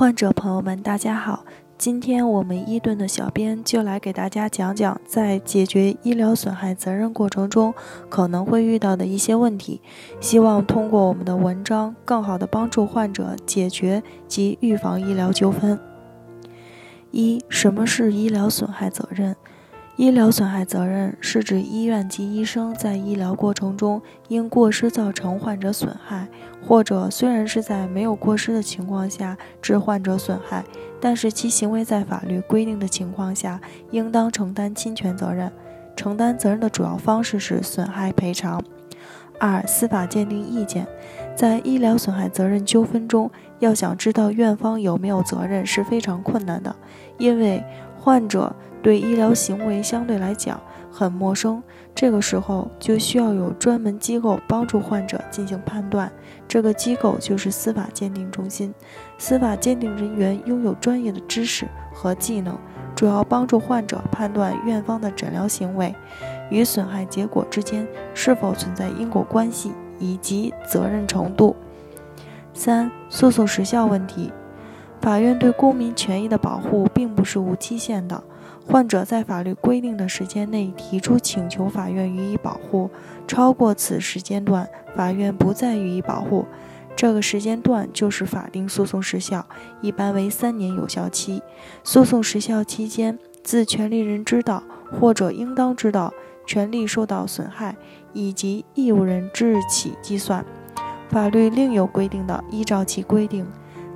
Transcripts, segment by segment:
患者朋友们，大家好！今天我们伊顿的小编就来给大家讲讲，在解决医疗损害责任过程中可能会遇到的一些问题，希望通过我们的文章，更好的帮助患者解决及预防医疗纠纷。一、什么是医疗损害责任？医疗损害责任是指医院及医生在医疗过程中因过失造成患者损害，或者虽然是在没有过失的情况下致患者损害，但是其行为在法律规定的情况下，应当承担侵权责任。承担责任的主要方式是损害赔偿。二、司法鉴定意见，在医疗损害责任纠纷中，要想知道院方有没有责任是非常困难的，因为患者。对医疗行为相对来讲很陌生，这个时候就需要有专门机构帮助患者进行判断。这个机构就是司法鉴定中心。司法鉴定人员拥有专业的知识和技能，主要帮助患者判断院方的诊疗行为与损害结果之间是否存在因果关系以及责任程度。三、诉讼时效问题。法院对公民权益的保护并不是无期限的。患者在法律规定的时间内提出请求法院予以保护，超过此时间段，法院不再予以保护。这个时间段就是法定诉讼时效，一般为三年有效期。诉讼时效期间，自权利人知道或者应当知道权利受到损害以及义务人之日起计算。法律另有规定的，依照其规定。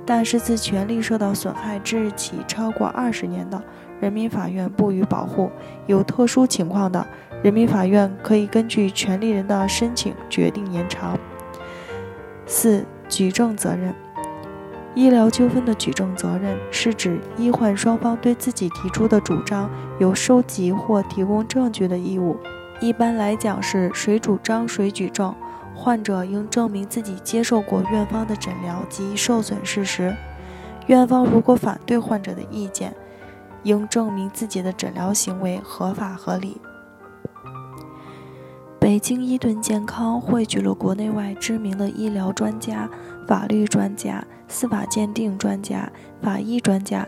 但是自权利受到损害之日起超过二十年的，人民法院不予保护；有特殊情况的，人民法院可以根据权利人的申请决定延长。四、举证责任。医疗纠纷的举证责任是指医患双方对自己提出的主张有收集或提供证据的义务。一般来讲是谁主张谁举证。患者应证明自己接受过院方的诊疗及受损事实。院方如果反对患者的意见，应证明自己的诊疗行为合法合理。北京伊顿健康汇聚了国内外知名的医疗专家、法律专家、司法鉴定专家、法医专家。